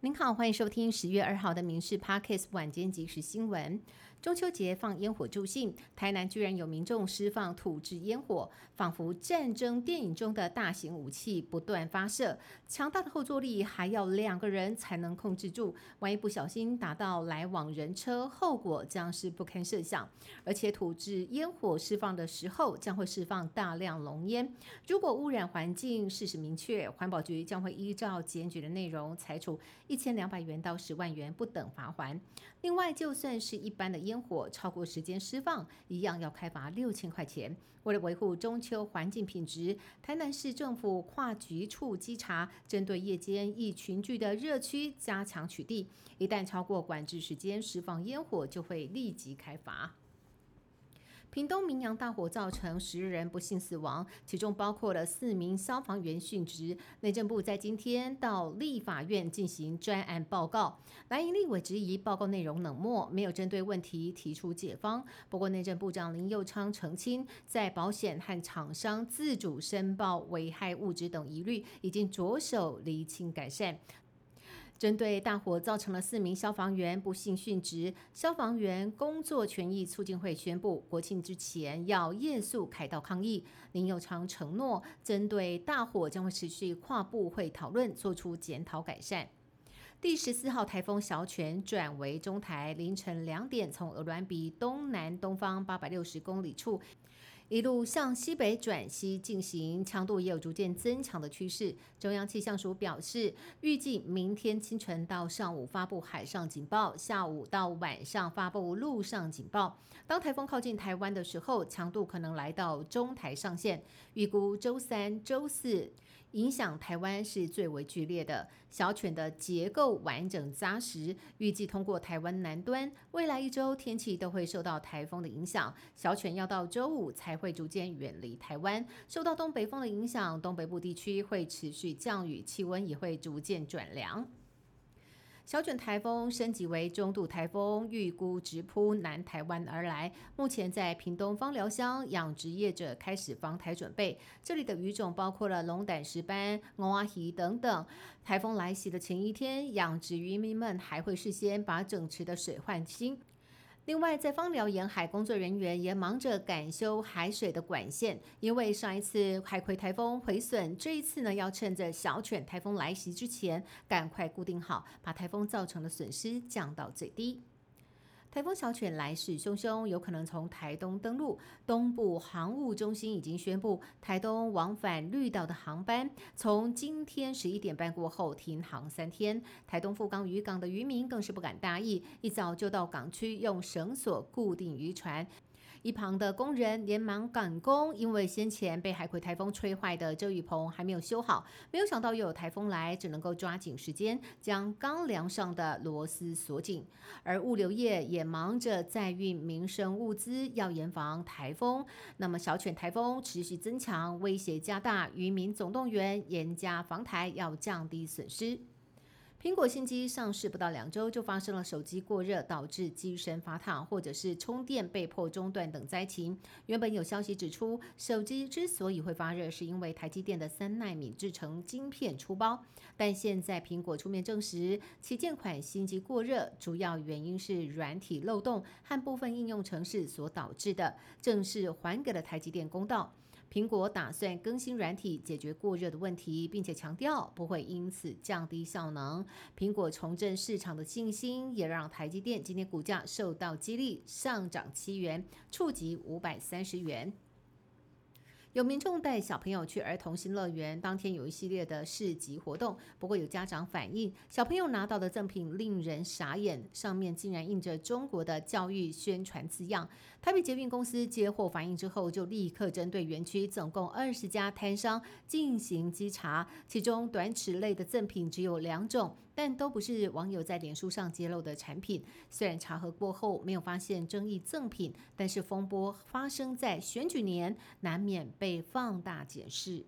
您好，欢迎收听十月二号的《民事 Parkes 晚间即时新闻》。中秋节放烟火助兴，台南居然有民众释放土制烟火，仿佛战争电影中的大型武器不断发射，强大的后坐力还要两个人才能控制住，万一不小心打到来往人车，后果将是不堪设想。而且土制烟火释放的时候将会释放大量浓烟，如果污染环境，事实明确，环保局将会依照检举的内容裁处一千两百元到十万元不等罚款。另外，就算是一般的烟火超过时间释放，一样要开罚六千块钱。为了维护中秋环境品质，台南市政府跨局处稽查，针对夜间易群聚的热区加强取缔，一旦超过管制时间释放烟火，就会立即开罚。屏东明阳大火造成十人不幸死亡，其中包括了四名消防员殉职。内政部在今天到立法院进行专案报告，蓝营立委质疑报告内容冷漠，没有针对问题提出解方。不过内政部长林佑昌澄清，在保险和厂商自主申报危害物质等疑虑，已经着手厘清改善。针对大火造成了四名消防员不幸殉职，消防员工作权益促进会宣布，国庆之前要夜宿开道抗议。林佑昌承诺，针对大火将会持续跨部会讨论，做出检讨改善。第十四号台风小犬转为中台，凌晨两点从鹅銮鼻东南东方八百六十公里处。一路向西北转西进行，强度也有逐渐增强的趋势。中央气象署表示，预计明天清晨到上午发布海上警报，下午到晚上发布陆上警报。当台风靠近台湾的时候，强度可能来到中台上限。预估周三、周四。影响台湾是最为剧烈的。小犬的结构完整扎实，预计通过台湾南端，未来一周天气都会受到台风的影响。小犬要到周五才会逐渐远离台湾，受到东北风的影响，东北部地区会持续降雨，气温也会逐渐转凉。小卷台风升级为中度台风，预估直扑南台湾而来。目前在屏东芳寮乡养殖业者开始防台准备，这里的鱼种包括了龙胆石斑、龙阿鱼等等。台风来袭的前一天，养殖渔民们还会事先把整池的水换新。另外，在芳寮沿海工作人员也忙着赶修海水的管线，因为上一次海葵台风毁损，这一次呢要趁着小犬台风来袭之前，赶快固定好，把台风造成的损失降到最低。台风小犬来势汹汹，有可能从台东登陆。东部航务中心已经宣布，台东往返绿岛的航班从今天十一点半过后停航三天。台东富冈渔港的渔民更是不敢大意，一早就到港区用绳索固定渔船。一旁的工人连忙赶工，因为先前被海葵台风吹坏的遮雨棚还没有修好，没有想到又有台风来，只能够抓紧时间将钢梁上的螺丝锁紧。而物流业也忙着载运民生物资，要严防台风。那么小犬台风持续增强，威胁加大，渔民总动员严加防台，要降低损失。苹果新机上市不到两周，就发生了手机过热导致机身发烫，或者是充电被迫中断等灾情。原本有消息指出，手机之所以会发热，是因为台积电的三纳米制成晶片出包。但现在苹果出面证实，旗舰款新机过热，主要原因是软体漏洞和部分应用程式所导致的，正是还给了台积电公道。苹果打算更新软体解决过热的问题，并且强调不会因此降低效能。苹果重振市场的信心，也让台积电今天股价受到激励，上涨七元，触及五百三十元。有民众带小朋友去儿童新乐园，当天有一系列的市集活动。不过有家长反映，小朋友拿到的赠品令人傻眼，上面竟然印着中国的教育宣传字样。台北捷运公司接获反映之后，就立刻针对园区总共二十家摊商进行稽查，其中短尺类的赠品只有两种。但都不是网友在脸书上揭露的产品。虽然查核过后没有发现争议赠品，但是风波发生在选举年，难免被放大检视。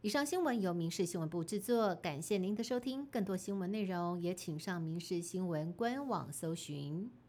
以上新闻由民事新闻部制作，感谢您的收听。更多新闻内容也请上民事新闻官网搜寻。